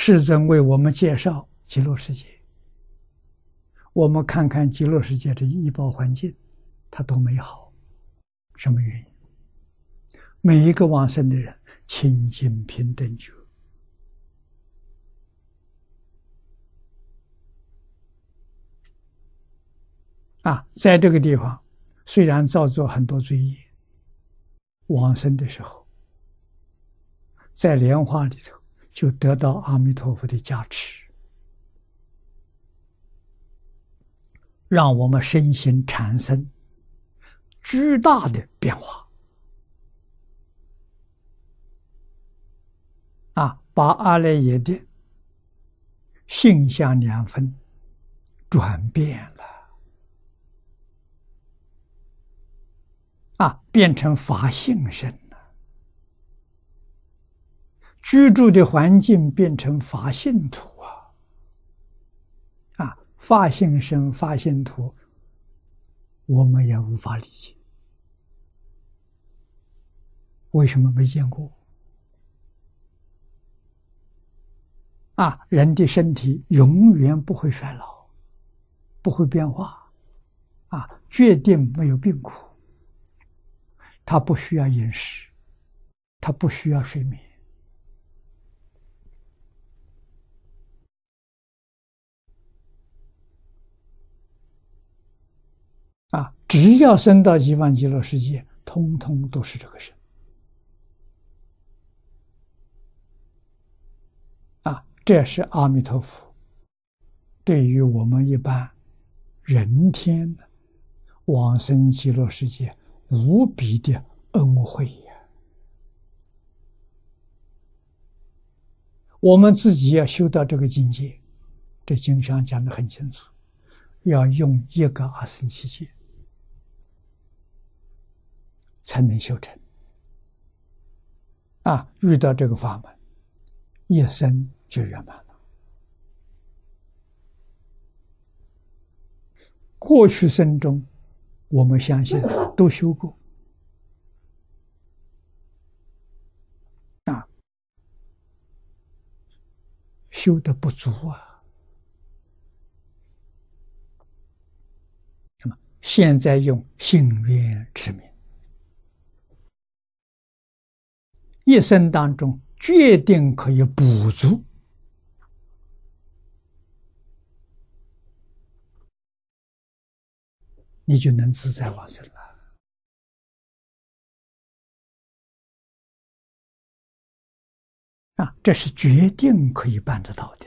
世尊为我们介绍极乐世界，我们看看极乐世界的医报环境，它多美好。什么原因？每一个往生的人清净平等觉啊，在这个地方虽然造作很多罪业，往生的时候，在莲花里头。就得到阿弥陀佛的加持，让我们身心产生巨大的变化。啊，把阿赖耶的性相两分转变了，啊，变成法性身。居住的环境变成法性土啊！啊，法性生法性土，我们也无法理解，为什么没见过？啊，人的身体永远不会衰老，不会变化，啊，决定没有病苦，他不需要饮食，他不需要睡眠。只要升到一万极乐世界，通通都是这个身。啊，这是阿弥陀佛对于我们一般人天的往生极乐世界无比的恩惠呀！我们自己要修到这个境界，这经上讲的很清楚，要用一个阿僧祇劫。才能修成啊！遇到这个法门，一生就圆满了。过去生中，我们相信都修过，修的不足啊。那么现在用信愿持名。一生当中，决定可以补足，你就能自在往生了。啊，这是决定可以办得到的。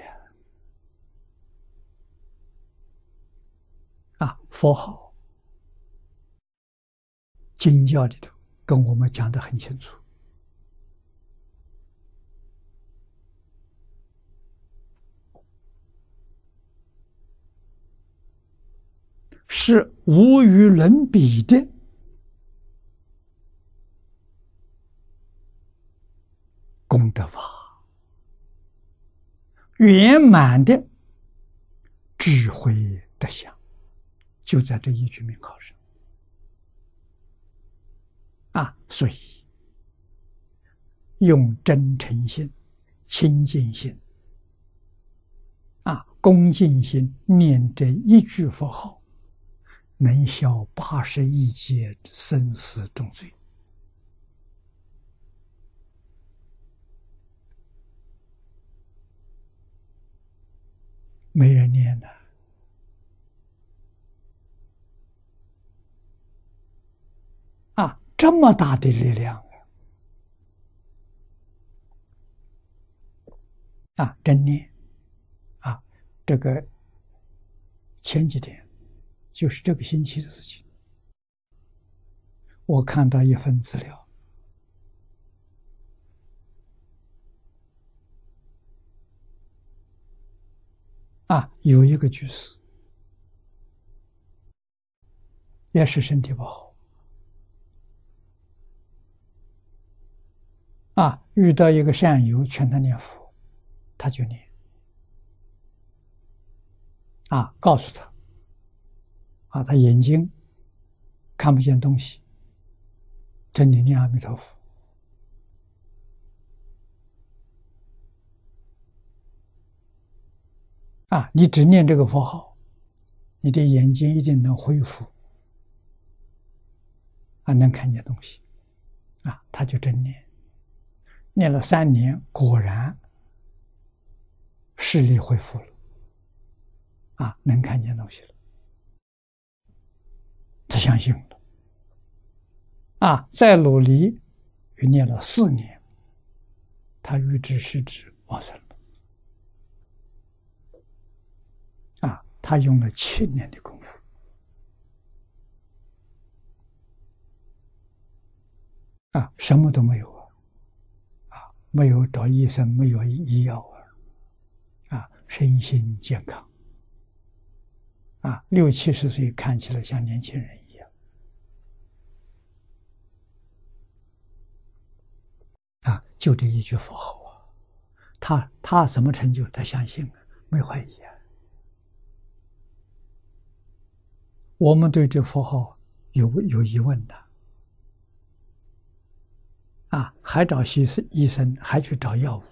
啊，佛号、经教里头跟我们讲的很清楚。是无与伦比的功德法，圆满的智慧德相，就在这一句名号上啊！所以用真诚心、清净心、啊恭敬心念这一句佛号。能消八十一劫生死重罪，没人念的啊！这么大的力量啊！啊，真念啊！这个前几天。就是这个星期的事情。我看到一份资料，啊，有一个居士，也是身体不好，啊，遇到一个善友劝他念佛，他就念，啊，告诉他。啊，他眼睛看不见东西，真的念阿弥陀佛。啊，你只念这个佛号，你的眼睛一定能恢复，啊，能看见东西，啊，他就真念，念了三年，果然视力恢复了，啊，能看见东西了，相信了，啊，再努力，又念了四年，他预知是指往生啊。他用了七年的功夫，啊，什么都没有啊，啊，没有找医生，没有医药啊，啊，身心健康，啊，六七十岁看起来像年轻人就这一句佛号啊，他他什么成就？他相信啊，没怀疑啊。我们对这佛号有有疑问的，啊，还找医生，医生还去找药物，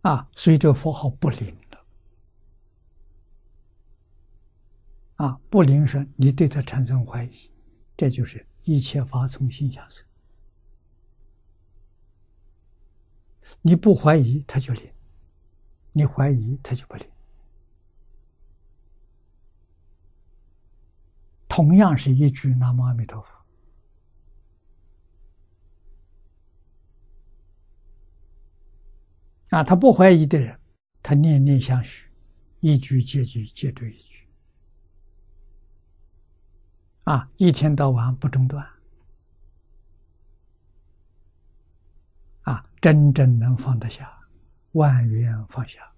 啊，所以这佛号不灵了，啊，不灵是，你对他产生怀疑，这就是一切法从心想生，你不怀疑他就灵。你怀疑他就不灵，同样是一句南无阿弥陀佛啊，他不怀疑的人，他念念相续，一句接句接对一句啊，一天到晚不中断啊，真正能放得下。万缘放下。